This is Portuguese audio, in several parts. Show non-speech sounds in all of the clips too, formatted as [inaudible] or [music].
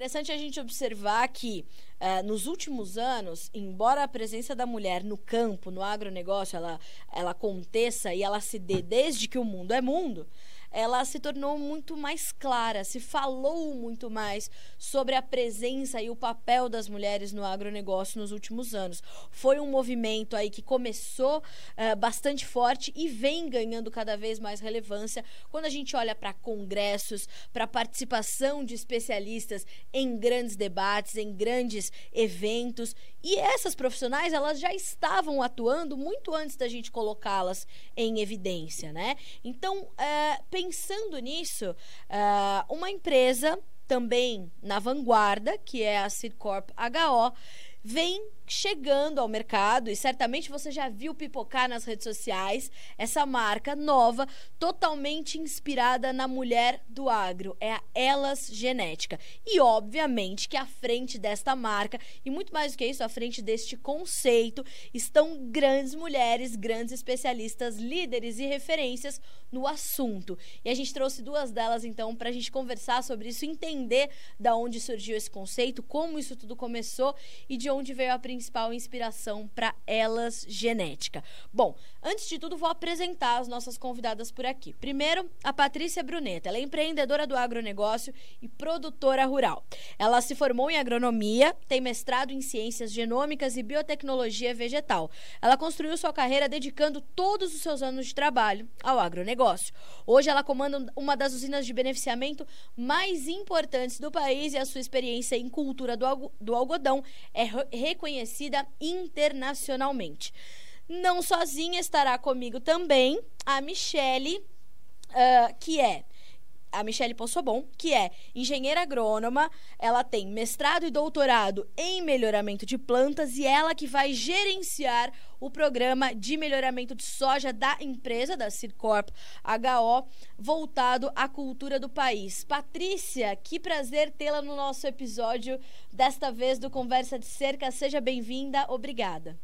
Interessante a gente observar que uh, nos últimos anos, embora a presença da mulher no campo, no agronegócio, ela, ela aconteça e ela se dê desde que o mundo é mundo, ela se tornou muito mais clara, se falou muito mais sobre a presença e o papel das mulheres no agronegócio nos últimos anos. Foi um movimento aí que começou uh, bastante forte e vem ganhando cada vez mais relevância quando a gente olha para congressos, para participação de especialistas em grandes debates, em grandes eventos. E essas profissionais, elas já estavam atuando muito antes da gente colocá-las em evidência, né? Então, uh, pensando nisso, uh, uma empresa também na vanguarda, que é a Sidcorp HO, vem chegando ao mercado e certamente você já viu pipocar nas redes sociais essa marca nova, totalmente inspirada na mulher do agro, é a Elas Genética. E obviamente que à frente desta marca e muito mais do que isso, à frente deste conceito, estão grandes mulheres, grandes especialistas, líderes e referências no assunto. E a gente trouxe duas delas então para a gente conversar sobre isso, entender da onde surgiu esse conceito, como isso tudo começou e de onde veio a princípio principal inspiração para elas genética. Bom, antes de tudo, vou apresentar as nossas convidadas por aqui. Primeiro, a Patrícia Bruneta. Ela é empreendedora do agronegócio e produtora rural. Ela se formou em agronomia, tem mestrado em ciências genômicas e biotecnologia vegetal. Ela construiu sua carreira dedicando todos os seus anos de trabalho ao agronegócio. Hoje, ela comanda uma das usinas de beneficiamento mais importantes do país e a sua experiência em cultura do algodão é reconhecida reconhecida internacionalmente. Não sozinha estará comigo também a Michele, uh, que é a Michelle Possobon, que é engenheira agrônoma, ela tem mestrado e doutorado em melhoramento de plantas e ela que vai gerenciar o programa de melhoramento de soja da empresa, da Circorp HO, voltado à cultura do país. Patrícia, que prazer tê-la no nosso episódio, desta vez do Conversa de Cerca. Seja bem-vinda, obrigada.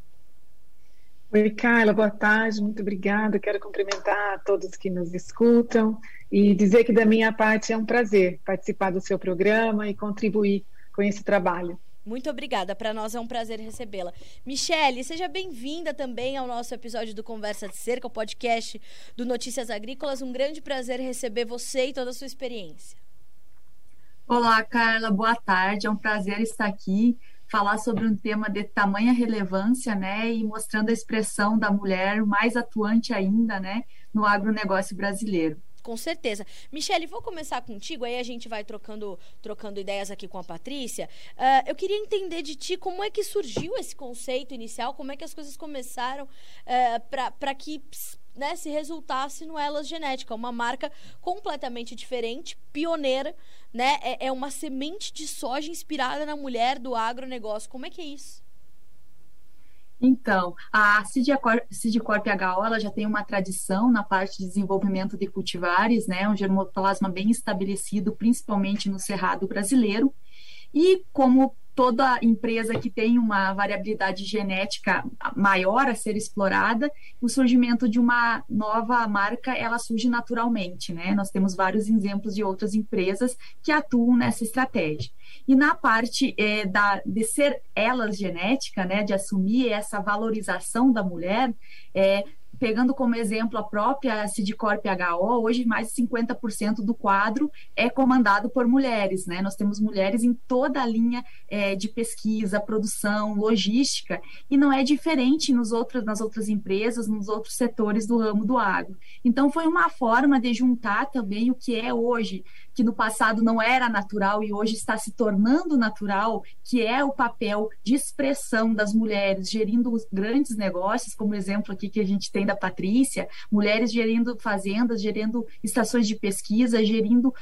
Oi, Carla, boa tarde, muito obrigada. Quero cumprimentar a todos que nos escutam e dizer que, da minha parte, é um prazer participar do seu programa e contribuir com esse trabalho. Muito obrigada. Para nós é um prazer recebê-la. Michele, seja bem-vinda também ao nosso episódio do Conversa de Cerca, o podcast do Notícias Agrícolas. Um grande prazer receber você e toda a sua experiência. Olá, Carla. Boa tarde. É um prazer estar aqui falar sobre um tema de tamanha relevância, né, e mostrando a expressão da mulher mais atuante ainda, né, no agronegócio brasileiro com certeza. Michele, vou começar contigo, aí a gente vai trocando, trocando ideias aqui com a Patrícia. Uh, eu queria entender de ti como é que surgiu esse conceito inicial, como é que as coisas começaram uh, para que né, se resultasse no Elas Genética, uma marca completamente diferente, pioneira, né? É, é uma semente de soja inspirada na mulher do agronegócio. Como é que é isso? Então, a Cidcorp HO ela já tem uma tradição na parte de desenvolvimento de cultivares, né, um germoplasma bem estabelecido, principalmente no cerrado brasileiro. E como toda empresa que tem uma variabilidade genética maior a ser explorada, o surgimento de uma nova marca, ela surge naturalmente, né? Nós temos vários exemplos de outras empresas que atuam nessa estratégia. E na parte é, da, de ser elas genética, né, de assumir essa valorização da mulher, é, pegando como exemplo a própria Sidcorp HO, hoje mais de 50% do quadro é comandado por mulheres, né? Nós temos mulheres em toda a linha é, de pesquisa, produção, logística, e não é diferente nos outros, nas outras empresas, nos outros setores do ramo do agro. Então, foi uma forma de juntar também o que é hoje que no passado não era natural e hoje está se tornando natural, que é o papel de expressão das mulheres gerindo os grandes negócios, como exemplo aqui que a gente tem da Patrícia, mulheres gerindo fazendas, gerindo estações de pesquisa, gerindo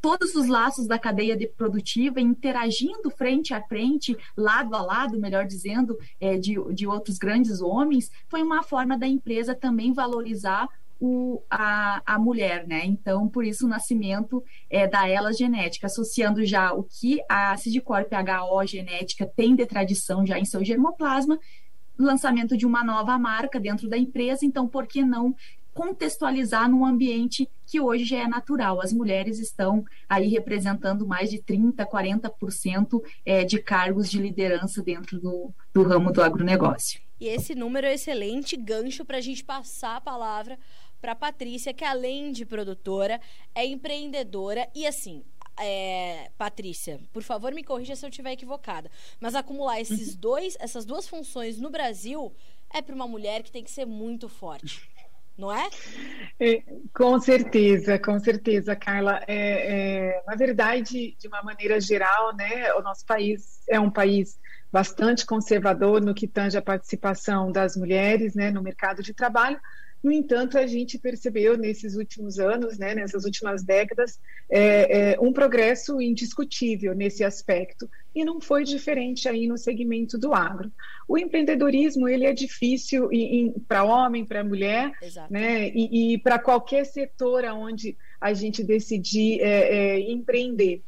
todos os laços da cadeia de produtiva, interagindo frente a frente, lado a lado, melhor dizendo, é, de, de outros grandes homens, foi uma forma da empresa também valorizar o, a, a mulher, né? Então, por isso o nascimento é, da ela genética, associando já o que a Sidcorp HO genética tem de tradição já em seu germoplasma, lançamento de uma nova marca dentro da empresa, então por que não contextualizar num ambiente que hoje já é natural. As mulheres estão aí representando mais de 30%, 40% é, de cargos de liderança dentro do, do ramo do agronegócio. E esse número é excelente gancho para a gente passar a palavra para Patrícia, que além de produtora, é empreendedora e assim. É, Patrícia, por favor, me corrija se eu estiver equivocada. Mas acumular esses uhum. dois, essas duas funções no Brasil é para uma mulher que tem que ser muito forte não é? é? com certeza, com certeza, Carla. É, é, na verdade, de uma maneira geral, né, o nosso país é um país bastante conservador no que tange a participação das mulheres né, no mercado de trabalho, no entanto, a gente percebeu nesses últimos anos, né, nessas últimas décadas, é, é, um progresso indiscutível nesse aspecto e não foi diferente aí no segmento do agro. O empreendedorismo ele é difícil para homem, para mulher, Exato. né, e, e para qualquer setor onde a gente decidir é, é, empreender.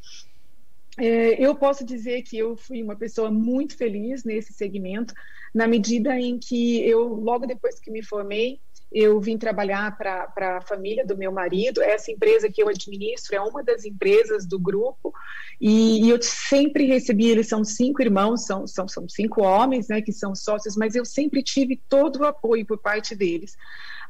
É, eu posso dizer que eu fui uma pessoa muito feliz nesse segmento, na medida em que eu, logo depois que me formei, eu vim trabalhar para a família do meu marido. Essa empresa que eu administro é uma das empresas do grupo e, e, eu sempre recebi. Eles são cinco irmãos, são, são, são cinco homens, né, que são sócios, mas eu sempre tive todo o apoio por parte deles.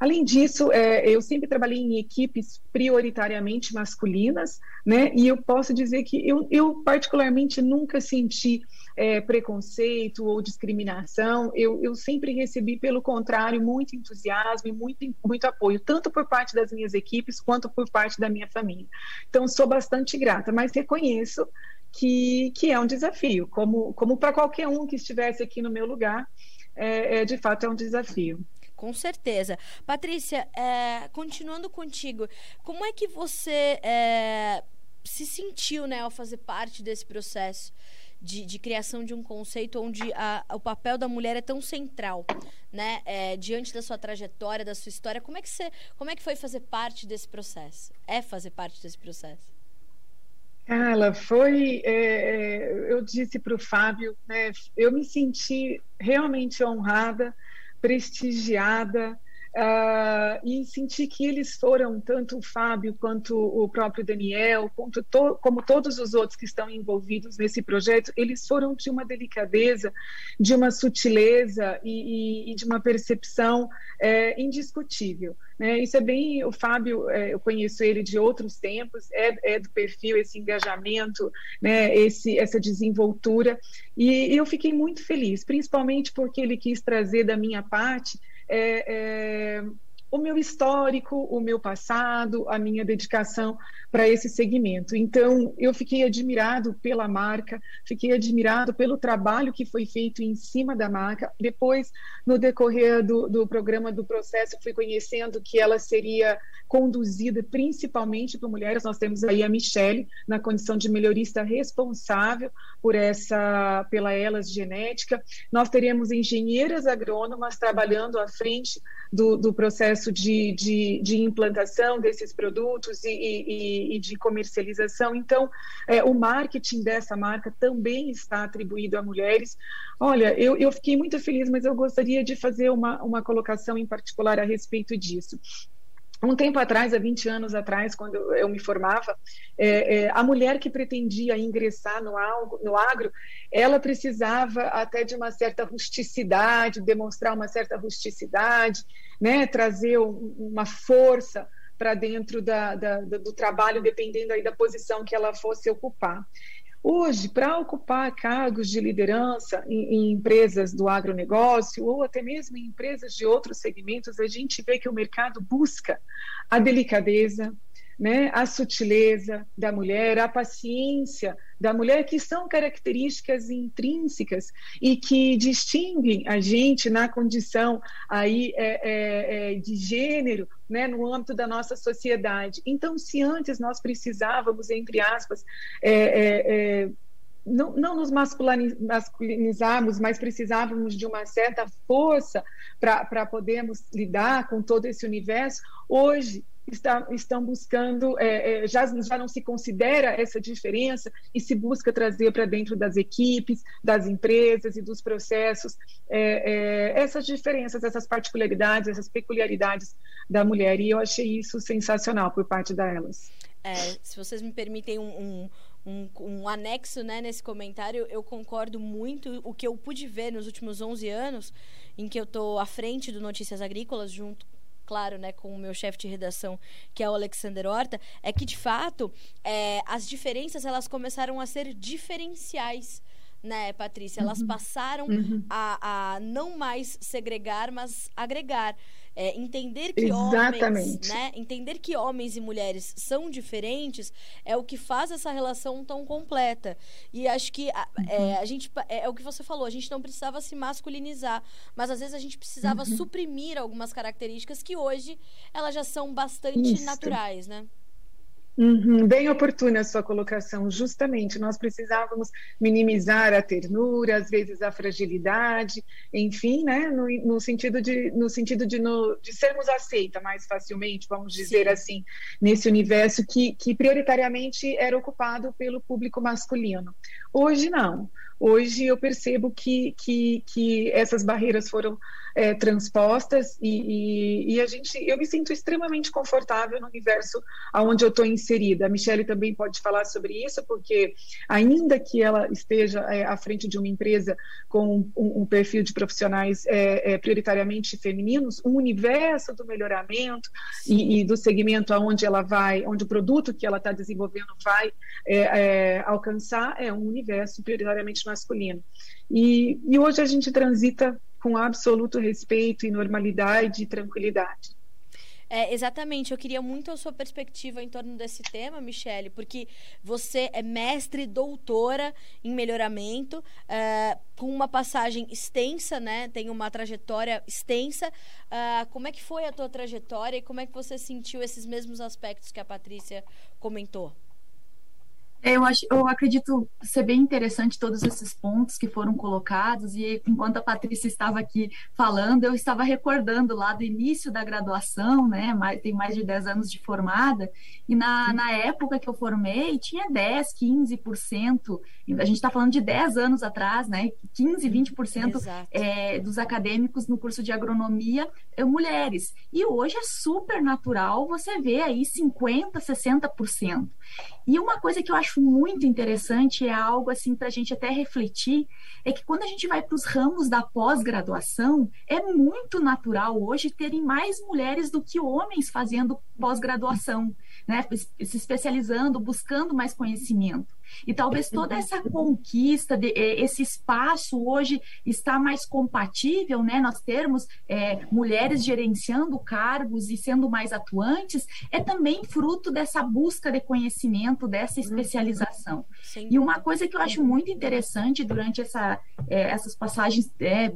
Além disso, é, eu sempre trabalhei em equipes prioritariamente masculinas, né? E eu posso dizer que eu, eu particularmente nunca senti é, preconceito ou discriminação. Eu, eu sempre recebi, pelo contrário, muito entusiasmo e muito, muito apoio, tanto por parte das minhas equipes quanto por parte da minha família. Então, sou bastante grata, mas reconheço que, que é um desafio, como, como para qualquer um que estivesse aqui no meu lugar, é, é de fato é um desafio. Com certeza. Patrícia, é, continuando contigo, como é que você é, se sentiu né, ao fazer parte desse processo de, de criação de um conceito onde a, o papel da mulher é tão central, né? É, diante da sua trajetória, da sua história, como é que você, como é que foi fazer parte desse processo? É fazer parte desse processo? Ela foi, é, é eu disse para o Fábio, né, eu me senti realmente honrada prestigiada uh, e senti que eles foram, tanto o Fábio quanto o próprio Daniel, to, como todos os outros que estão envolvidos nesse projeto, eles foram de uma delicadeza, de uma sutileza e, e, e de uma percepção é, indiscutível. Né? Isso é bem. O Fábio, é, eu conheço ele de outros tempos, é, é do perfil, esse engajamento, né? esse, essa desenvoltura, e eu fiquei muito feliz, principalmente porque ele quis trazer da minha parte é, é, o meu histórico, o meu passado, a minha dedicação para esse segmento. Então, eu fiquei admirado pela marca, fiquei admirado pelo trabalho que foi feito em cima da marca. Depois, no decorrer do, do programa do processo, fui conhecendo que ela seria conduzida principalmente por mulheres. Nós temos aí a Michelle na condição de melhorista responsável por essa, pela Elas Genética. Nós teremos engenheiras agrônomas trabalhando à frente do, do processo de, de, de, implantação desses produtos e, e, e de comercialização. Então, é, o marketing dessa marca também está atribuído a mulheres. Olha, eu, eu fiquei muito feliz, mas eu gostaria de fazer uma, uma colocação em particular a respeito disso. Um tempo atrás, há 20 anos atrás, quando eu me formava, é, é, a mulher que pretendia ingressar no, no agro, ela precisava até de uma certa rusticidade, demonstrar uma certa rusticidade, né, trazer um, uma força para dentro da, da, do trabalho, dependendo aí da posição que ela fosse ocupar. Hoje, para ocupar cargos de liderança em, em, empresas do agronegócio ou até mesmo em empresas de outros segmentos, a gente vê que o mercado busca a delicadeza, né, a sutileza da mulher, a paciência da mulher, que são características intrínsecas e que distinguem a gente na condição aí é, é, é, de gênero, né, no âmbito da nossa sociedade. Então, se antes nós precisávamos, entre aspas, é, é, é, não, não, nos masculinizarmos, mas precisávamos de uma certa força para podermos lidar com todo esse universo. Hoje, está, estão buscando, é, é, já, já não se considera essa diferença e se busca trazer para dentro das equipes, das empresas e dos processos é, é, essas diferenças, essas particularidades, essas peculiaridades da mulher. E eu achei isso sensacional por parte delas. É, se vocês me permitem um, um um, um, anexo né, nesse comentário, eu concordo muito. O que eu pude ver nos últimos 11 anos, em que eu estou à frente do Notícias Agrícolas, junto claro, né, com o meu chefe de redação, que é o Alexander Horta, é que de fato é, as diferenças elas começaram a ser diferenciais né, Patrícia? Elas uhum. passaram uhum. A, a não mais segregar, mas agregar. É, entender que Exatamente. homens, né? Entender que homens e mulheres são diferentes é o que faz essa relação tão completa. E acho que a, é, uhum. é, a gente é, é, o que você falou, a gente não precisava se masculinizar, mas às vezes a gente precisava uhum. suprimir algumas características que hoje elas já são bastante Isso. naturais, né? Uhum, bem oportuna a sua colocação, justamente. Nós precisávamos minimizar a ternura, às vezes a fragilidade, enfim, né, no, no sentido, de, no sentido de, no, de sermos aceita mais facilmente, vamos dizer Sim. assim, nesse universo que, que prioritariamente era ocupado pelo público masculino. Hoje não. Hoje eu percebo que, que, que essas barreiras foram é, transpostas e, e, e, a gente, eu me sinto extremamente confortável no universo onde eu estou inserida. A Michelle também pode falar sobre isso, porque ainda que ela esteja é, à frente de uma empresa com um, um perfil de profissionais é, é prioritariamente femininos, o universo do melhoramento e, e, do segmento aonde ela vai, onde o produto que ela está desenvolvendo vai é, é, alcançar é um universo prioritariamente masculino. E, e hoje a gente transita com absoluto respeito e normalidade e tranquilidade. É, exatamente, eu queria muito a sua perspectiva em torno desse tema, Michele, porque você é mestre doutora em melhoramento, é, com uma passagem extensa, né? Tem uma trajetória extensa. Uh, como é que foi a tua trajetória e como é que você sentiu esses mesmos aspectos que a Patrícia comentou? É, eu, acho, eu acredito ser bem interessante todos esses pontos que foram colocados, e enquanto a Patrícia estava aqui falando, eu estava recordando lá do início da graduação, né? Mais, tem mais de 10 anos de formada, e na, na época que eu formei, tinha 10, 15%, a gente está falando de 10 anos atrás, né? 15, 20% é, dos acadêmicos no curso de agronomia mulheres. E hoje é super natural você ver aí 50%, 60%. E uma coisa que eu acho muito interessante é algo assim para a gente até refletir, é que quando a gente vai para os ramos da pós-graduação, é muito natural hoje terem mais mulheres do que homens fazendo pós-graduação, né? Se especializando, buscando mais conhecimento. E talvez toda essa conquista, de, eh, esse espaço hoje está mais compatível, né? Nós termos é, mulheres gerenciando cargos e sendo mais atuantes, é também fruto dessa busca de conhecimento, dessa uhum. especialização. Sim. E uma coisa que eu acho muito interessante durante essa, é, essas passagens é,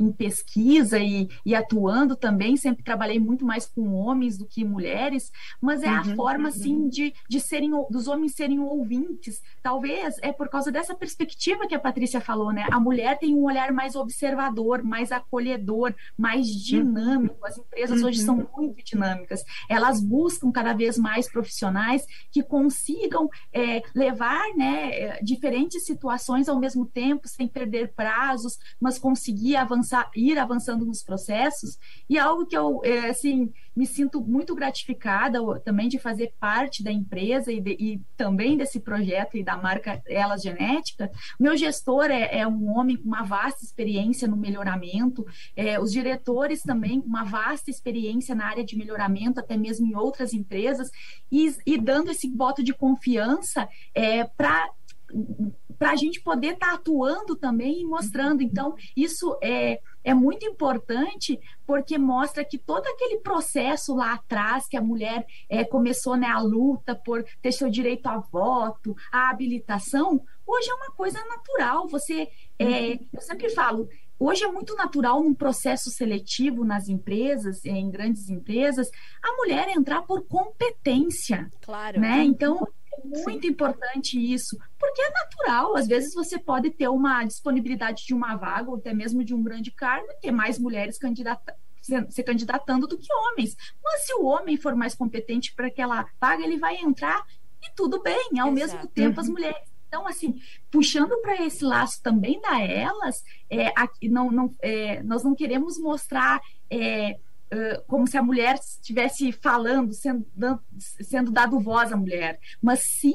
em pesquisa e, e, atuando também, sempre trabalhei muito mais com homens do que mulheres, mas é uhum, a forma, uhum. assim, de, de serem, dos homens serem ouvintes. Talvez é por causa dessa perspectiva que a Patrícia falou, né? A mulher tem um olhar mais observador, mais acolhedor, mais uhum. dinâmico. As empresas uhum. hoje são muito dinâmicas. Elas buscam cada vez mais profissionais que consigam é, levar, né, é, diferentes situações ao mesmo tempo, sem perder prazos, mas conseguir avançar avançar, ir avançando nos processos, e algo que eu, é, assim, me sinto muito gratificada também de fazer parte da empresa e, de, e também desse projeto e da marca Elas Genética. Meu gestor é, é um homem com uma vasta experiência no melhoramento, é, os diretores também com uma vasta experiência na área de melhoramento, até mesmo em outras empresas, e, e dando esse voto de confiança é, para para a gente poder estar tá atuando também e mostrando. Então, isso é, é muito importante porque mostra que todo aquele processo lá atrás que a mulher é, começou né, a luta por ter seu direito a voto, a habilitação, hoje é uma coisa natural. Você, é, eu sempre falo, Hoje é muito natural num processo seletivo nas empresas, em grandes empresas, a mulher entrar por competência. Claro. Né? Então, muito Sim. importante isso, porque é natural. Às vezes você pode ter uma disponibilidade de uma vaga, ou até mesmo de um grande cargo, e ter mais mulheres candidata se, se candidatando do que homens. Mas se o homem for mais competente para aquela vaga, ele vai entrar e tudo bem. Ao Exato. mesmo tempo, as uhum. mulheres então, assim, puxando para esse laço também da elas, é, aqui, não, não, é, nós não queremos mostrar é, uh, como se a mulher estivesse falando, sendo, sendo dado voz à mulher, mas sim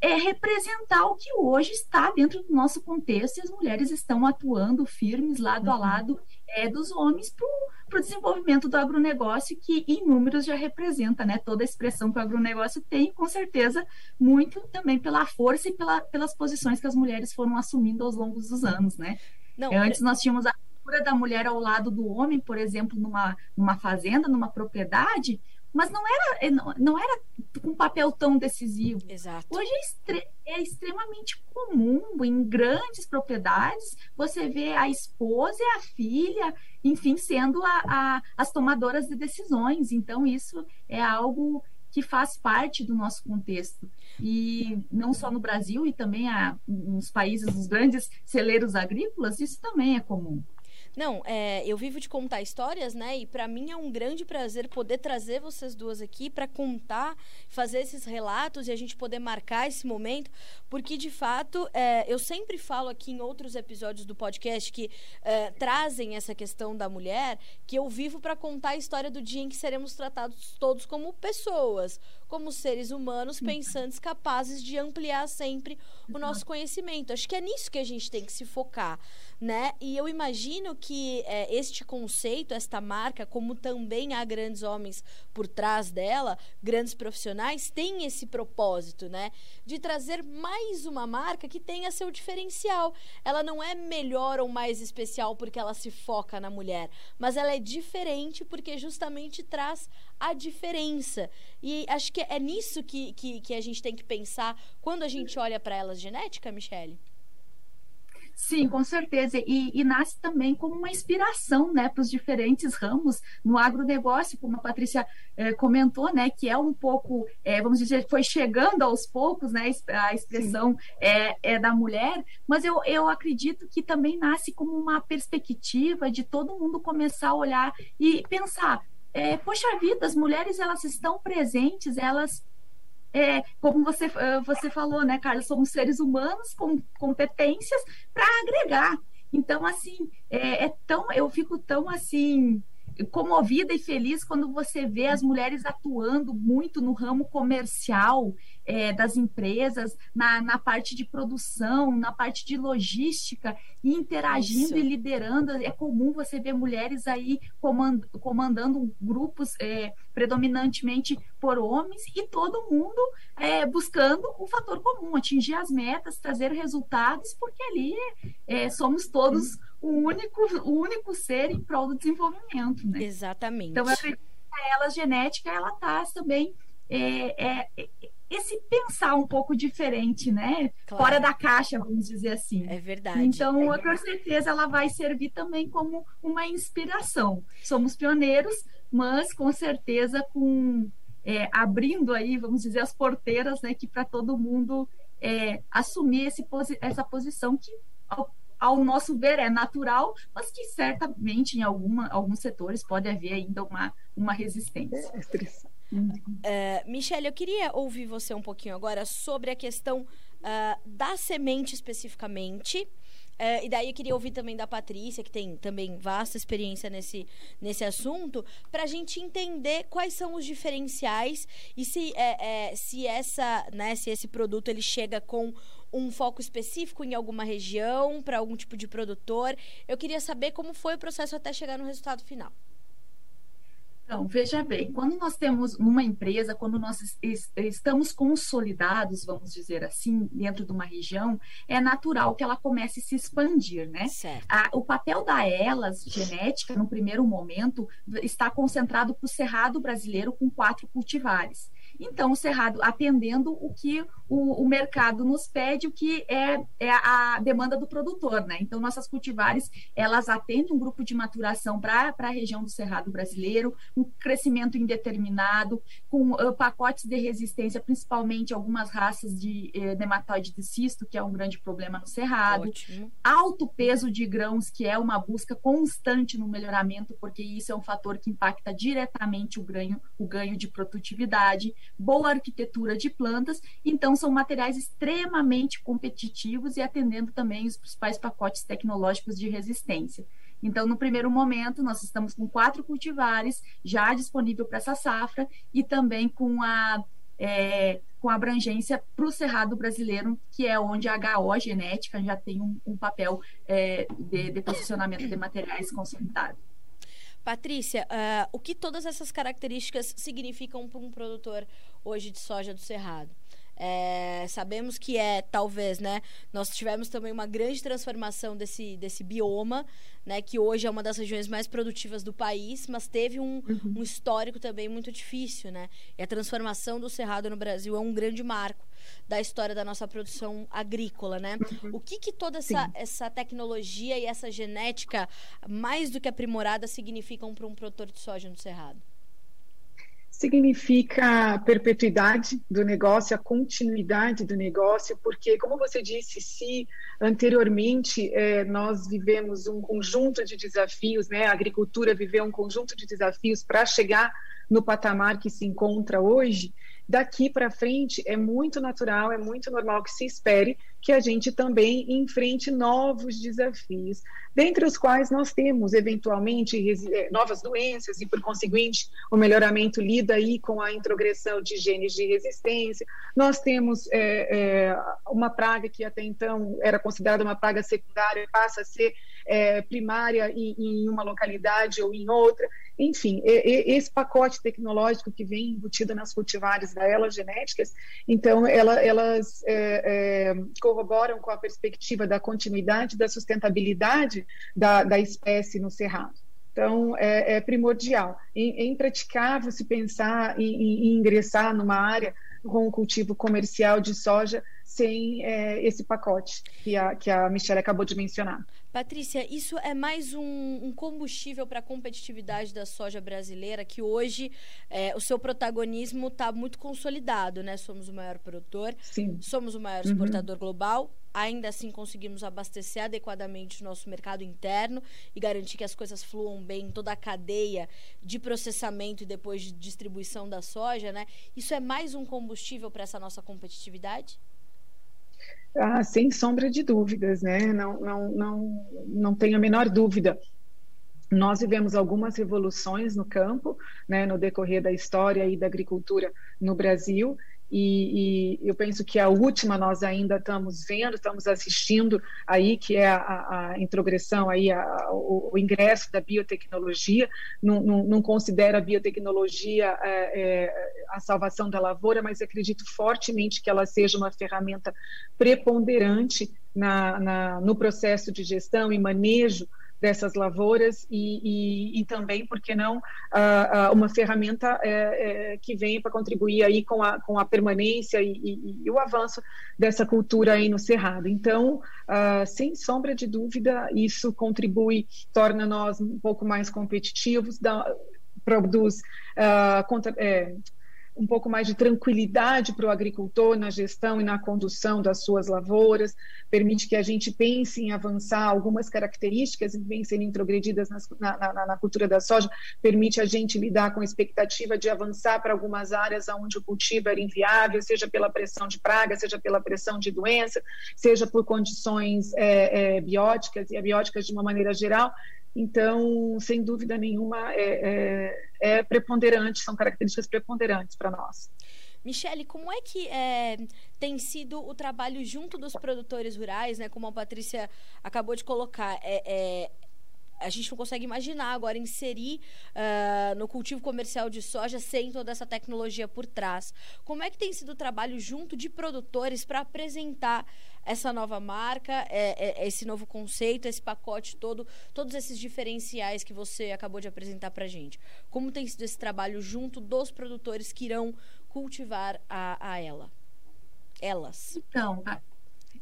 é representar o que hoje está dentro do nosso contexto e as mulheres estão atuando firmes lado uhum. a lado é, dos homens para o desenvolvimento do agronegócio, que em números já representa né, toda a expressão que o agronegócio tem, com certeza, muito também pela força e pela, pelas posições que as mulheres foram assumindo ao longo dos anos. Né? Não, Antes nós tínhamos a figura da mulher ao lado do homem, por exemplo, numa, numa fazenda, numa propriedade, mas não era, eh, não, não era um papel tão decisivo. Exato. Hoje é, é, extremamente comum, em grandes propriedades, você vê a esposa e a filha, enfim, sendo a, a, as tomadoras de decisões. Então, isso é algo que faz parte do nosso contexto. E não só no Brasil, e também há, nos países, nos grandes celeiros agrícolas, isso também é comum. Não, é, eu vivo de contar histórias, né? E para mim é um grande prazer poder trazer vocês duas aqui para contar, fazer esses relatos e a gente poder marcar esse momento, porque de fato é, eu sempre falo aqui em outros episódios do podcast que é, trazem essa questão da mulher, que eu vivo para contar a história do dia em que seremos tratados todos como pessoas, como seres humanos pensantes capazes de ampliar sempre o nosso conhecimento. Acho que é nisso que a gente tem que se focar, né? E eu imagino que é, este conceito, esta marca, como também há grandes homens por trás dela, grandes profissionais, tem esse propósito, né? De trazer mais uma marca que tenha seu diferencial. Ela não é melhor ou mais especial porque ela se foca na mulher, mas ela é diferente porque justamente traz a diferença. E acho que é nisso que, que, que a gente tem que pensar quando a gente olha para elas genética, Michele. Sim, com certeza. E, e, nasce também como uma inspiração né, para os diferentes ramos no agronegócio, como a Patrícia eh, comentou, né, que é um pouco, eh, vamos dizer, foi chegando aos poucos né, a expressão é, é, da mulher, mas eu, eu acredito que também nasce como uma perspectiva de todo mundo começar a olhar e pensar é, poxa vida, as mulheres elas estão presentes, elas é, como você, eh, você falou, né, Carlos, somos seres humanos com competências para agregar. Então, assim, é, é, tão, eu fico tão assim comovida e feliz quando você vê as mulheres atuando muito no ramo comercial é, das empresas, na, na parte de produção, na parte de logística, e interagindo Isso. e liderando. É comum você ver mulheres aí comand, comandando grupos é, predominantemente por homens e todo mundo é, buscando o fator comum, atingir as metas, trazer resultados, porque ali é, somos todos o único, o único ser em prol do desenvolvimento. Né? Exatamente. Então, eu acredito que ela genética, ela está também é, é, esse pensar um pouco diferente, né? Claro. Fora da caixa, vamos dizer assim. É verdade. Então, é com certeza, ela vai servir também como uma inspiração. Somos pioneiros, mas com certeza com é, abrindo aí, vamos dizer, as porteiras, né? Que para todo mundo é, assumir esse, essa posição que ao, nosso ver é natural, mas que certamente em alguma, alguns setores pode haver ainda uma, uma resistência. É, Uhum. Uh, Michelle, eu queria ouvir você um pouquinho agora sobre a questão uh, da semente especificamente. Uh, e daí eu queria ouvir também da Patrícia, que tem também vasta experiência nesse, nesse assunto, para a gente entender quais são os diferenciais e se, é, é, se, essa, né, se esse produto ele chega com um foco específico em alguma região, para algum tipo de produtor. Eu queria saber como foi o processo até chegar no resultado final. Então, veja bem, quando nós temos uma empresa, quando nós estamos consolidados, vamos dizer assim, dentro de uma região, é natural que ela comece a se expandir, né? A, o papel da Elas Genética, no primeiro momento, está concentrado para o Cerrado brasileiro com quatro cultivares. Então, o Cerrado atendendo o que o, o, mercado nos pede, o que é, é, a demanda do produtor, né? Então, nossas cultivares, elas atendem um grupo de maturação para a região do Cerrado brasileiro, um crescimento indeterminado, com uh, pacotes de resistência, principalmente algumas raças de eh, nematóide de cisto, que é um grande problema no cerrado. Ótimo. Alto peso de grãos, que é uma busca constante no melhoramento, porque isso é um fator que impacta diretamente o ganho, o ganho de produtividade. Boa arquitetura de plantas, então são materiais extremamente competitivos e atendendo também os principais pacotes tecnológicos de resistência. Então, no primeiro momento, nós estamos com quatro cultivares já disponível para essa safra e também com a é, com abrangência para o cerrado brasileiro, que é onde a HO genética já tem um, um papel é, de, de, posicionamento de materiais consolidado. Patrícia, uh, o que todas essas características significam para um produtor hoje de soja do cerrado? É, sabemos que é, talvez, né? Nós tivemos também uma grande transformação desse, desse bioma, né? Que hoje é uma das regiões mais produtivas do país, mas teve um, uhum. um histórico também muito difícil, né? E a transformação do Cerrado no Brasil é um grande marco da história da nossa produção agrícola, né? Uhum. O que, que toda essa, essa tecnologia e essa genética, mais do que aprimorada, significam para um produtor de soja no Cerrado? significa perpetuidade do negócio, a continuidade do negócio, porque, como você disse, se anteriormente eh, nós vivemos um conjunto de desafios, né, a agricultura viveu um conjunto de desafios para chegar no patamar que se encontra hoje, daqui para frente é muito natural, é muito normal que se espere que a gente também enfrente novos desafios, dentre os quais nós temos eventualmente eh, novas doenças e por conseguinte o melhoramento lida aí com a introgressão de genes de resistência. Nós temos é, é, uma praga que até então era considerada uma praga secundária passa a ser é, primária em, em, uma localidade ou em outra. Enfim, esse pacote tecnológico que vem embutido nas cultivares da Genéticas, então ela, elas é, é, corroboram com a perspectiva da continuidade, da sustentabilidade da, da espécie no cerrado. Então, é, é primordial. É, impraticável se pensar em, em, ingressar numa área com o cultivo comercial de soja sem é, esse pacote que a, que a Michelle acabou de mencionar. Patrícia, isso é mais um, um combustível para a competitividade da soja brasileira, que hoje é, o seu protagonismo está muito consolidado, né? Somos o maior produtor, Sim. somos o maior uhum. exportador uhum. global, ainda assim conseguimos abastecer adequadamente o nosso mercado interno e garantir que as coisas fluam bem em toda a cadeia de processamento e depois de distribuição da soja, né? Isso é mais um combustível para essa nossa competitividade? Ah, sem sombra de dúvidas, né? Não, não, não, não tenho a menor dúvida. Nós vivemos algumas revoluções no campo, né, no decorrer da história e da agricultura no Brasil, e, e, eu penso que a última nós ainda estamos vendo, estamos assistindo aí, que é a, a introgressão, aí, a, o, o, ingresso da biotecnologia, não, não, não considera a biotecnologia é, é, a salvação da lavoura, mas acredito fortemente que ela seja uma ferramenta preponderante na, na, no processo de gestão e manejo dessas lavouras e, e, e também, por que não, uh, uh, uma ferramenta é, que venha para contribuir aí com a, com a permanência e, e, o avanço dessa cultura aí no Cerrado. Então, uh, sem sombra de dúvida, isso contribui, torna nós um pouco mais competitivos, dá, produz contra, é, um pouco mais de tranquilidade para o agricultor na gestão e na condução das suas lavouras, permite que a gente pense em avançar algumas características que vêm sendo introgredidas na, na, na, cultura da soja, permite a gente lidar com a expectativa de avançar para algumas áreas onde o cultivo era inviável, seja pela pressão de praga, seja pela pressão de doença, seja por condições é, é, bióticas e abióticas de uma maneira geral, então, sem dúvida nenhuma, é, é, é preponderante, são características preponderantes para nós. Michele, como é que é, tem sido o trabalho junto dos produtores rurais, né? Como a Patrícia acabou de colocar, é, é a gente não consegue imaginar agora inserir uh, no cultivo comercial de soja sem toda essa tecnologia por trás. Como é que tem sido o trabalho junto de produtores para apresentar essa nova marca, é, é, esse novo conceito, esse pacote todo, todos esses diferenciais que você acabou de apresentar para a gente? Como tem sido esse trabalho junto dos produtores que irão cultivar a, a ela? Elas. Então,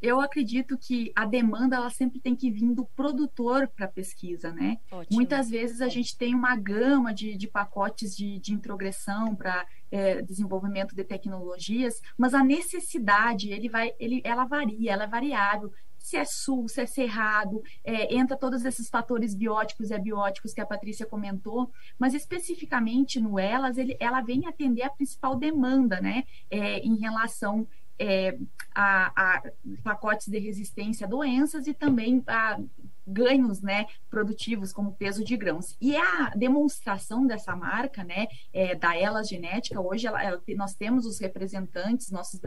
Eu acredito que a demanda ela sempre tem que vir do produtor para a pesquisa, né? Ótimo. Muitas vezes a gente tem uma gama de, de pacotes de, de introgressão para é, desenvolvimento de tecnologias, mas a necessidade ele vai, ele, ela varia, ela é variável se é sul, se é cerrado, é, entra todos esses fatores bióticos e abióticos que a Patrícia comentou, mas especificamente no Elas, ele, ela vem atender a principal demanda, né, é, em relação é, a, a, pacotes de resistência a doenças e também a ganhos né, produtivos como peso de grãos. E a demonstração dessa marca, né, é, da Elas Genética, hoje ela, ela, nós temos os representantes, nossos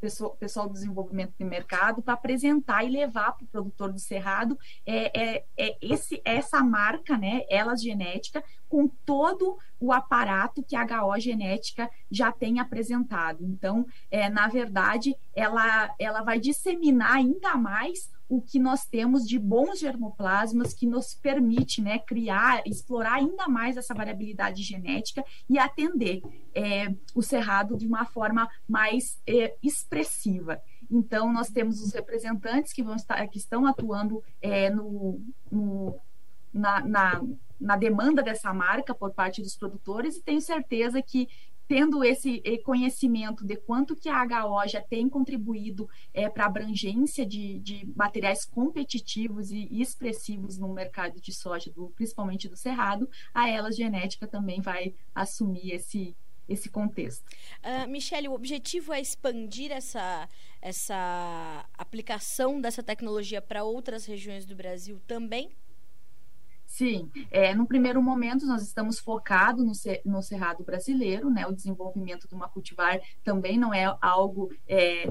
pessoal, pessoal do desenvolvimento de mercado, para apresentar e levar para o produtor do Cerrado é, é, é, esse, essa marca, né, Elas Genética, com todo o aparato que a HO Genética já tem apresentado. Então, é, na verdade, ela, ela vai disseminar ainda mais o que nós temos de bons germoplasmas que nos permite né, criar, explorar ainda mais essa variabilidade genética e atender é, o cerrado de uma forma mais é, expressiva. Então, nós temos os representantes que, vão estar, que estão atuando é, no, no na, na, na demanda dessa marca por parte dos produtores e tenho certeza que tendo esse eh, conhecimento de quanto que a HO já tem contribuído é, para a abrangência de, de, materiais competitivos e, expressivos no mercado de soja, do, principalmente do Cerrado, a Elas Genética também vai assumir esse, esse contexto. Uh, Michele, o objetivo é expandir essa, essa aplicação dessa tecnologia para outras regiões do Brasil também? Sim, é, no primeiro momento nós estamos focados no, no cerrado brasileiro, né? O desenvolvimento de uma cultivar também não é algo é,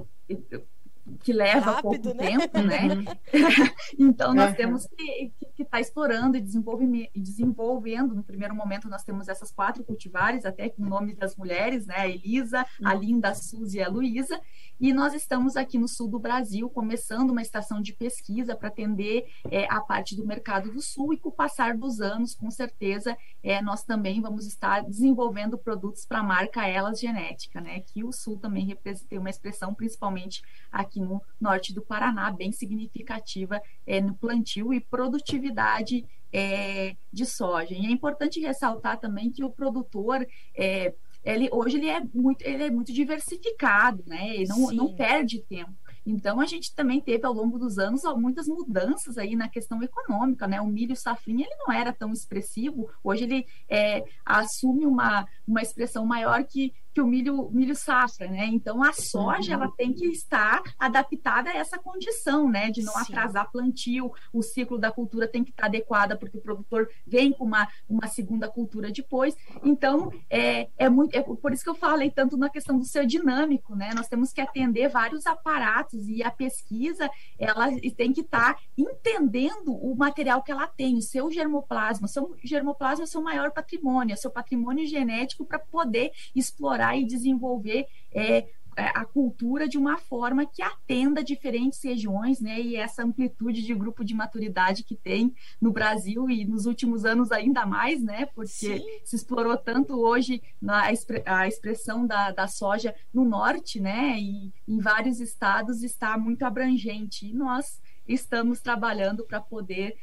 que leva Rápido, pouco né? tempo, né? [laughs] então nós uhum. temos que estar tá explorando e desenvolvendo. No primeiro momento nós temos essas quatro cultivares, até com o nome das mulheres, né? A Elisa, a Linda, a Suzy e a Luísa. E nós estamos aqui no sul do Brasil, começando uma estação de pesquisa para atender é, a parte do mercado do sul, e com o passar dos anos, com certeza, é, nós também vamos estar desenvolvendo produtos para a marca Elas Genética, né? Que o sul também tem uma expressão, principalmente aqui no norte do Paraná, bem significativa é, no plantio e produtividade é, de soja. E é importante ressaltar também que o produtor é, ele, hoje ele é muito, ele é muito diversificado, né? Ele não, não perde tempo. Então, a gente também teve ao longo dos anos muitas mudanças aí na questão econômica, né? O milho safrinha, ele não era tão expressivo, hoje ele é, assume uma, uma expressão maior que que o milho, milho safra, né? Então a soja uhum. ela tem que estar adaptada a essa condição, né? De não Sim. atrasar plantio, o ciclo da cultura tem que estar adequada porque o produtor vem com uma, uma segunda cultura depois. Então é, é muito é por isso que eu falei tanto na questão do ser dinâmico, né? Nós temos que atender vários aparatos e a pesquisa ela tem que estar entendendo o material que ela tem, o seu germoplasma, o seu germoplasma é o seu maior patrimônio, é o seu patrimônio genético para poder explorar explorar e desenvolver é, é, a cultura de uma forma que atenda diferentes regiões, né? E essa amplitude de grupo de maturidade que tem no Brasil e nos últimos anos ainda mais, né? Porque Sim. se explorou tanto hoje na, a expressão da, da soja no norte, né? E em vários estados está muito abrangente. E nós estamos trabalhando para poder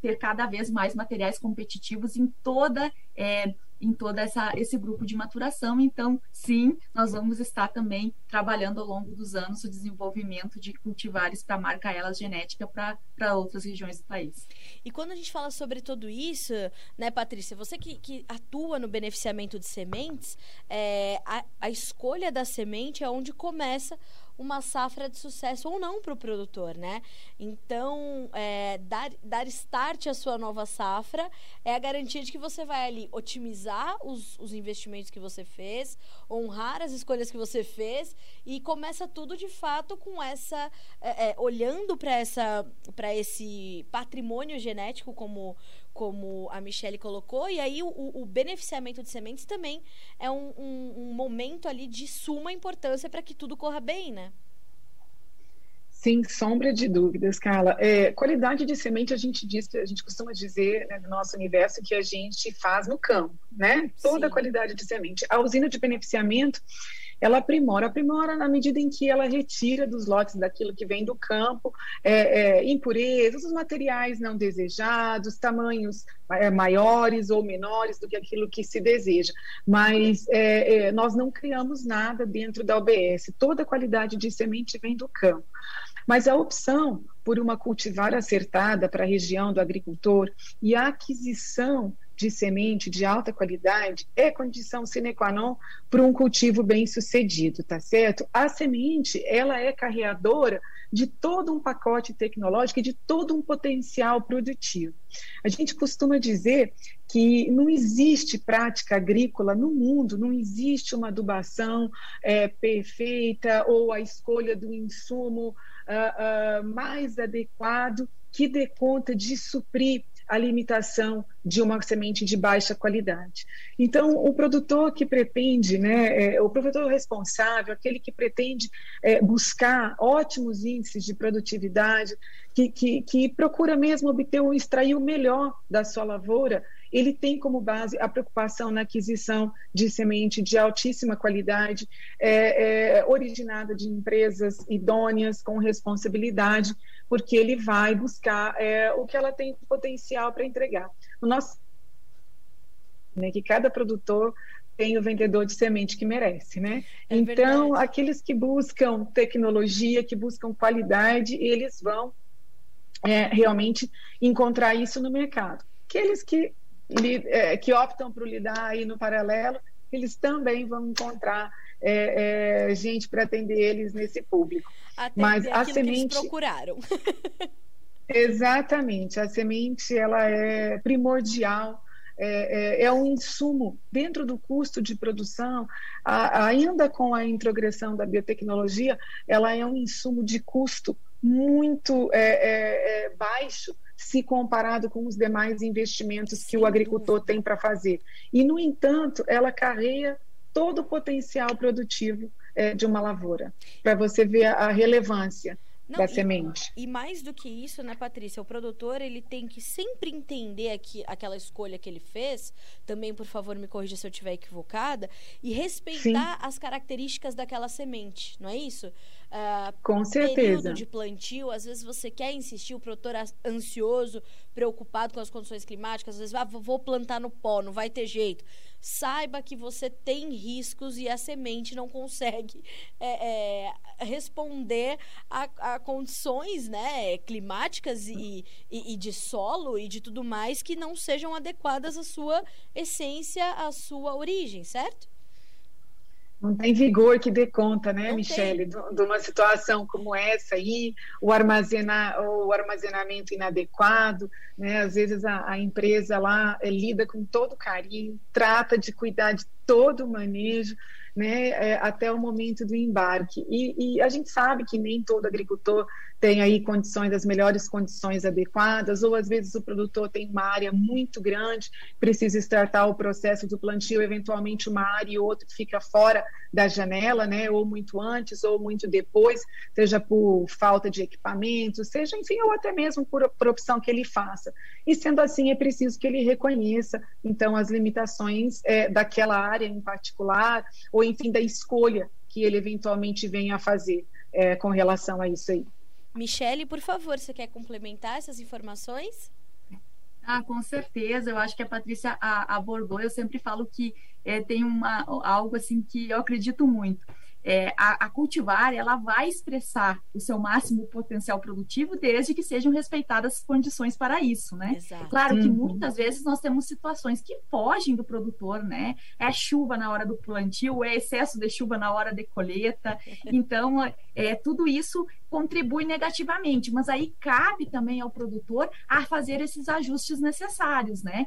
ter cada vez mais materiais competitivos em toda é, em todo essa, esse grupo de maturação. Então, sim, nós vamos estar também trabalhando ao longo dos anos o desenvolvimento de cultivares para marca Elas Genética para outras regiões do país. E quando a gente fala sobre tudo isso, né, Patrícia, você que, que atua no beneficiamento de sementes, é, a, a escolha da semente é onde começa uma safra de sucesso ou não para o produtor, né? Então, é, dar, dar start à sua nova safra é a garantia de que você vai ali otimizar os, os investimentos que você fez, honrar as escolhas que você fez e começa tudo de fato com essa é, é, olhando para esse patrimônio genético como como a Michelle colocou, e aí o, o beneficiamento de sementes também é um, um, um momento ali de suma importância para que tudo corra bem, né? Sem sombra de dúvidas, Carla. É, qualidade de semente, a gente diz, a gente costuma dizer né, no nosso universo que a gente faz no campo, né? Toda Sim. a qualidade de semente. A usina de beneficiamento, ela aprimora, aprimora na medida em que ela retira dos lotes daquilo que vem do campo, é, é, impurezas, os materiais não desejados, tamanhos é, maiores ou menores do que aquilo que se deseja. Mas é, é, nós não criamos nada dentro da OBS, toda a qualidade de semente vem do campo. Mas a opção por uma cultivar acertada para a região do agricultor e a aquisição de semente de alta qualidade é condição sine qua non para um cultivo bem sucedido, tá certo? A semente, ela é carreadora de todo um pacote tecnológico e de todo um potencial produtivo. A gente costuma dizer que não existe prática agrícola no mundo, não existe uma adubação é, perfeita ou a escolha do insumo uh, uh, mais adequado que dê conta de suprir a limitação de uma semente de baixa qualidade. Então, o produtor que pretende, né, é, o produtor responsável, aquele que pretende é, buscar ótimos índices de produtividade, que, que, que procura mesmo obter ou extrair o melhor da sua lavoura, ele tem como base a preocupação na aquisição de semente de altíssima qualidade, é, é, originada de empresas idôneas, com responsabilidade, porque ele vai buscar é, o que ela tem potencial para entregar. O nosso né, que cada produtor tem o vendedor de semente que merece, né? É então, verdade. aqueles que buscam tecnologia, que buscam qualidade, eles vão é, realmente encontrar isso no mercado. Aqueles que que optam por lidar aí no paralelo, eles também vão encontrar é, é, gente para atender eles nesse público. Atender Mas a semente procuraram. [laughs] Exatamente, a semente ela é primordial. É, é, é, um insumo dentro do custo de produção, a, ainda com a introgressão da biotecnologia, ela é um insumo de custo muito é, é, é baixo se comparado com os demais investimentos que o agricultor tem para fazer. E, no entanto, ela carrega todo o potencial produtivo é, de uma lavoura, para você ver a, a relevância. Não, da e, semente. E mais do que isso, né, Patrícia? O produtor ele tem que sempre entender aqui, aquela escolha que ele fez. Também, por favor, me corrija se eu estiver equivocada. E respeitar Sim. as características daquela semente, não é isso? Uh, Com certeza. Período de plantio, às vezes você quer insistir, o produtor ansioso, preocupado com as condições climáticas, às vezes ah, vou plantar no pó, não vai ter jeito. Saiba que você tem riscos e a semente não consegue é, é, responder a, a, condições né, climáticas e, e, e de solo e de tudo mais que não sejam adequadas à sua essência, à sua origem, certo? Não tem vigor que dê conta, né, não Michele, de, de uma situação como essa aí, o, armazenar, o armazenamento inadequado, né, às vezes a, a empresa lá é, lida com todo carinho, trata de cuidar de todo o manejo, né, é, até o momento do embarque. E, e, a gente sabe que nem todo agricultor tem aí condições, as melhores condições adequadas, ou às vezes o produtor tem uma área muito grande, precisa startar o processo do plantio, eventualmente uma área e outra fica fora da janela, né, ou muito antes, ou muito depois, seja por falta de equipamento, seja, enfim, ou até mesmo por, por opção que ele faça. E sendo assim, é preciso que ele reconheça, então, as limitações é, daquela área em particular, ou enfim, da escolha que ele eventualmente venha a fazer é, com relação a isso aí. Michele, por favor, você quer complementar essas informações? Ah, com certeza. Eu acho que a Patrícia abordou. Eu sempre falo que é, tem uma, algo assim que eu acredito muito é, a, a, cultivar ela vai expressar o seu máximo potencial produtivo desde que sejam respeitadas as condições para isso, né? Exato. Claro que uhum. muitas vezes nós temos situações que fogem do produtor, né? É chuva na hora do plantio, é excesso de chuva na hora de colheita, [laughs] então é, tudo isso contribui negativamente, mas aí cabe também ao produtor a fazer esses ajustes necessários, né?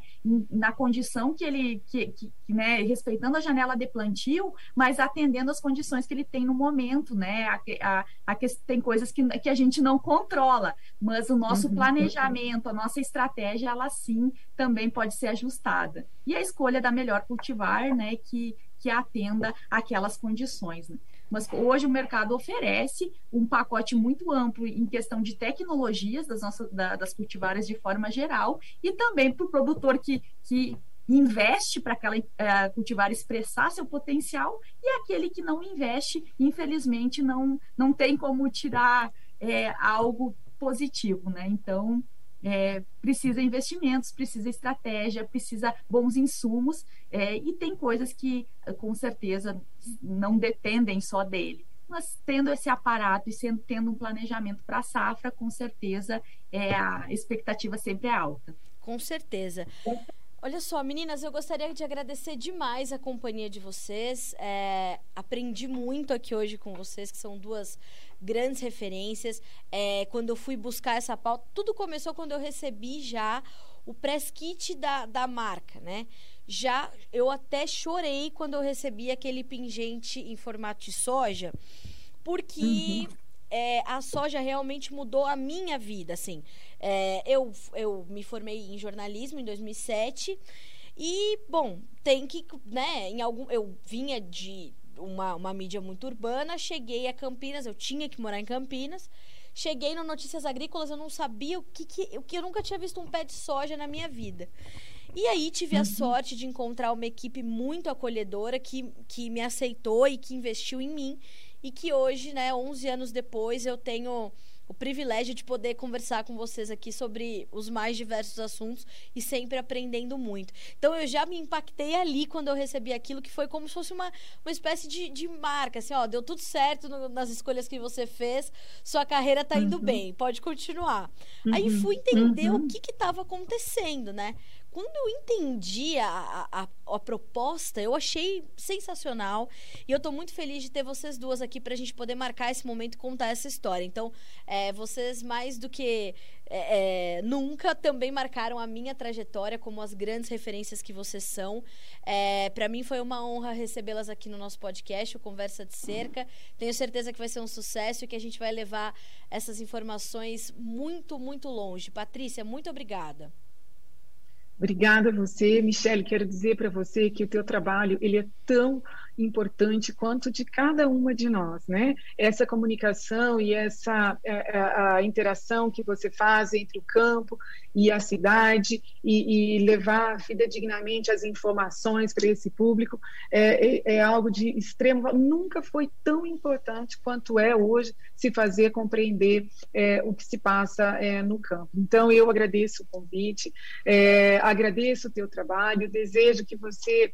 Na condição que ele, que, que, né, respeitando a janela de plantio, mas atendendo as condições que ele tem no momento, né? A, a, a que, tem coisas que, que a gente não controla, mas o nosso uhum. planejamento, a nossa estratégia, ela sim também pode ser ajustada. E a escolha da melhor cultivar, né? Que, que atenda aquelas condições. Né? Mas hoje o mercado oferece um pacote muito amplo em questão de tecnologias das nossas da, das cultivares de forma geral e também para o produtor que, que investe para aquela uh, cultivar expressar seu potencial e aquele que não investe, infelizmente, não, não tem como tirar é, algo positivo, né? Então, é, precisa investimentos, precisa estratégia, precisa bons insumos é, e tem coisas que com certeza não dependem só dele. Mas tendo esse aparato e sendo, tendo um planejamento para a safra, com certeza é, a expectativa sempre é alta. Com certeza. Olha só, meninas, eu gostaria de agradecer demais a companhia de vocês. É, aprendi muito aqui hoje com vocês, que são duas grandes referências. É, quando eu fui buscar essa pauta, tudo começou quando eu recebi já o press kit da, da marca, né? Já eu até chorei quando eu recebi aquele pingente em formato de soja, porque uhum. É, a soja realmente mudou a minha vida, assim. É, eu, eu me formei em jornalismo em 2007 e, bom, tem que, né, em algum... Eu vinha de uma, uma mídia muito urbana, cheguei a Campinas, eu tinha que morar em Campinas, cheguei no Notícias Agrícolas, eu não sabia o que, que, o que eu nunca tinha visto um pé de soja na minha vida. E aí tive a uhum. sorte de encontrar uma equipe muito acolhedora que, que me aceitou e que investiu em mim e que hoje, né, 11 anos depois, eu tenho o privilégio de poder conversar com vocês aqui sobre os mais diversos assuntos e sempre aprendendo muito. Então eu já me impactei ali quando eu recebi aquilo, que foi como se fosse uma, uma espécie de, de marca, assim, ó, deu tudo certo no, nas escolhas que você fez, sua carreira tá indo uhum. bem, pode continuar. Uhum. Aí fui entender uhum. o que estava acontecendo, né? Quando eu entendi a, a, a, proposta, eu achei sensacional. E eu estou muito feliz de ter vocês duas aqui para a gente poder marcar esse momento e contar essa história. Então, é, vocês, mais do que é, é, nunca, também marcaram a minha trajetória como as grandes referências que vocês são. É, para mim foi uma honra recebê-las aqui no nosso podcast, o Conversa de Cerca. Tenho certeza que vai ser um sucesso e que a gente vai levar essas informações muito, muito longe. Patrícia, muito obrigada. Obrigada a você, Michele. Quero dizer para você que o teu trabalho ele é tão importante quanto de cada uma de nós, né? Essa comunicação e essa a, é, é, a interação que você faz entre o campo e a cidade e, e levar fidedignamente as informações para esse público é, é, é, algo de extremo nunca foi tão importante quanto é hoje se fazer compreender é, o que se passa é, no campo. Então eu agradeço o convite, agradeço o teu trabalho, desejo que você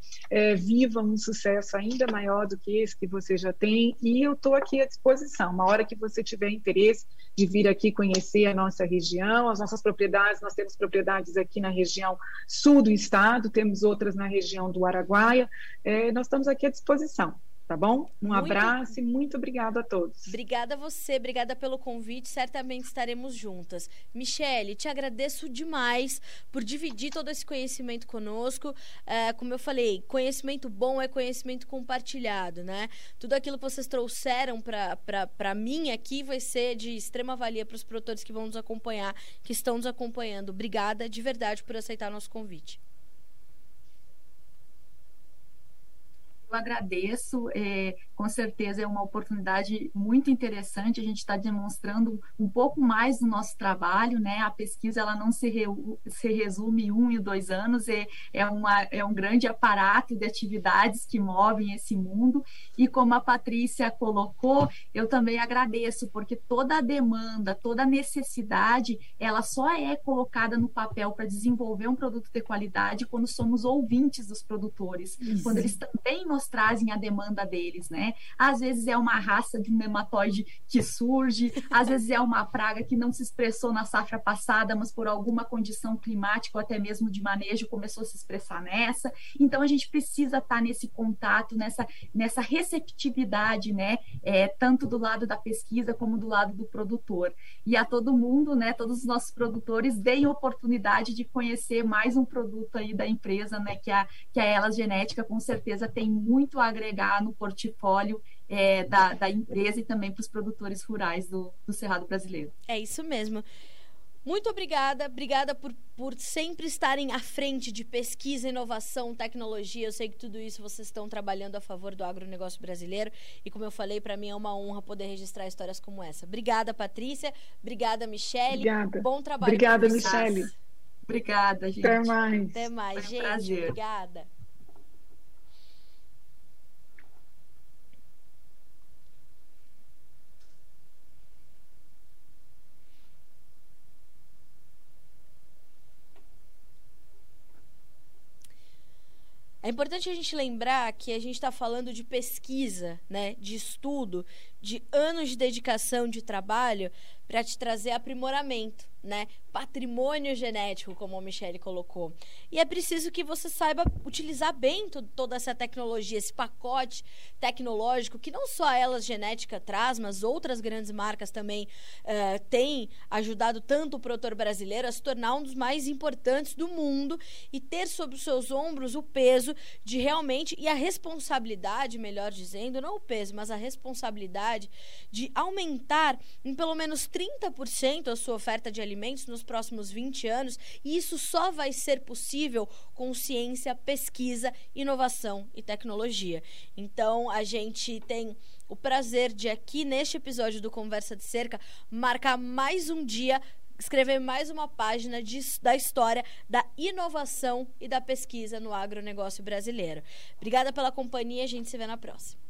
viva um sucesso ainda ainda maior do que esse que você já tem, e eu estou aqui à disposição. Uma hora que você tiver interesse de vir aqui conhecer a nossa região, as nossas propriedades, nós temos propriedades aqui na região sul do estado, temos outras na região do Araguaia, é, nós estamos aqui à disposição tá bom? Um muito... abraço e muito obrigado a todos. Obrigada a você, obrigada pelo convite, certamente estaremos juntas. Michele, te agradeço demais por dividir todo esse conhecimento conosco. É, como eu falei, conhecimento bom é conhecimento compartilhado, né? Tudo aquilo que vocês trouxeram para mim aqui vai ser de extrema valia para os produtores que vão nos acompanhar, que estão nos acompanhando. Obrigada de verdade por aceitar nosso convite. Eu agradeço. É, com certeza é uma oportunidade muito interessante. A gente está demonstrando um pouco mais do nosso trabalho, né? A pesquisa ela não se, re, se resume em um e dois anos, é, é, uma, é um grande aparato de atividades que movem esse mundo. E como a Patrícia colocou, eu também agradeço, porque toda a demanda, toda a necessidade, ela só é colocada no papel para desenvolver um produto de qualidade quando somos ouvintes dos produtores, Isso. quando eles também nos trazem a demanda deles, né? Às vezes é uma raça de nematóide que surge, às vezes é uma praga que não se expressou na safra passada, mas por alguma condição climática ou até mesmo de manejo começou a se expressar nessa. Então a gente precisa estar nesse contato, nessa, nessa receptividade, né? É, tanto do lado da pesquisa como do lado do produtor. E a todo mundo, né? Todos os nossos produtores deem oportunidade de conhecer mais um produto aí da empresa, né? Que a, que a Elas Genética com certeza tem muito muito a agregar no portfólio é, da, da, empresa e também para os produtores rurais do, do Cerrado Brasileiro. É isso mesmo. Muito obrigada, obrigada por, por sempre estarem à frente de pesquisa, inovação, tecnologia. Eu sei que tudo isso vocês estão trabalhando a favor do agronegócio brasileiro e, como eu falei, para mim é uma honra poder registrar histórias como essa. Obrigada, Patrícia. Obrigada, Michele. Obrigada. Bom trabalho. Obrigada, Michele. Obrigada, gente. Até mais. Até mais, gente. Prazer. Obrigada. Importante a gente lembrar que a gente está falando de pesquisa, né, de estudo, de anos de dedicação de trabalho para te trazer aprimoramento né? Patrimônio genético, como a Michelle colocou. E é preciso que você saiba utilizar bem toda essa tecnologia, esse pacote tecnológico que não só Elas Genética traz, mas outras grandes marcas também uh, têm ajudado tanto o produtor brasileiro a se tornar um dos mais importantes do mundo e ter sobre os seus ombros o peso de realmente e a responsabilidade, melhor dizendo, não o peso, mas a responsabilidade de aumentar em pelo menos 30% a sua oferta de alimentos alimentos nos próximos 20 anos, e isso só vai ser possível com ciência, pesquisa, inovação e tecnologia. Então, a gente tem o prazer de aqui neste episódio do Conversa de Cerca marcar mais um dia escrever mais uma página de, da história da inovação e da pesquisa no agronegócio brasileiro. Obrigada pela companhia, a gente se vê na próxima.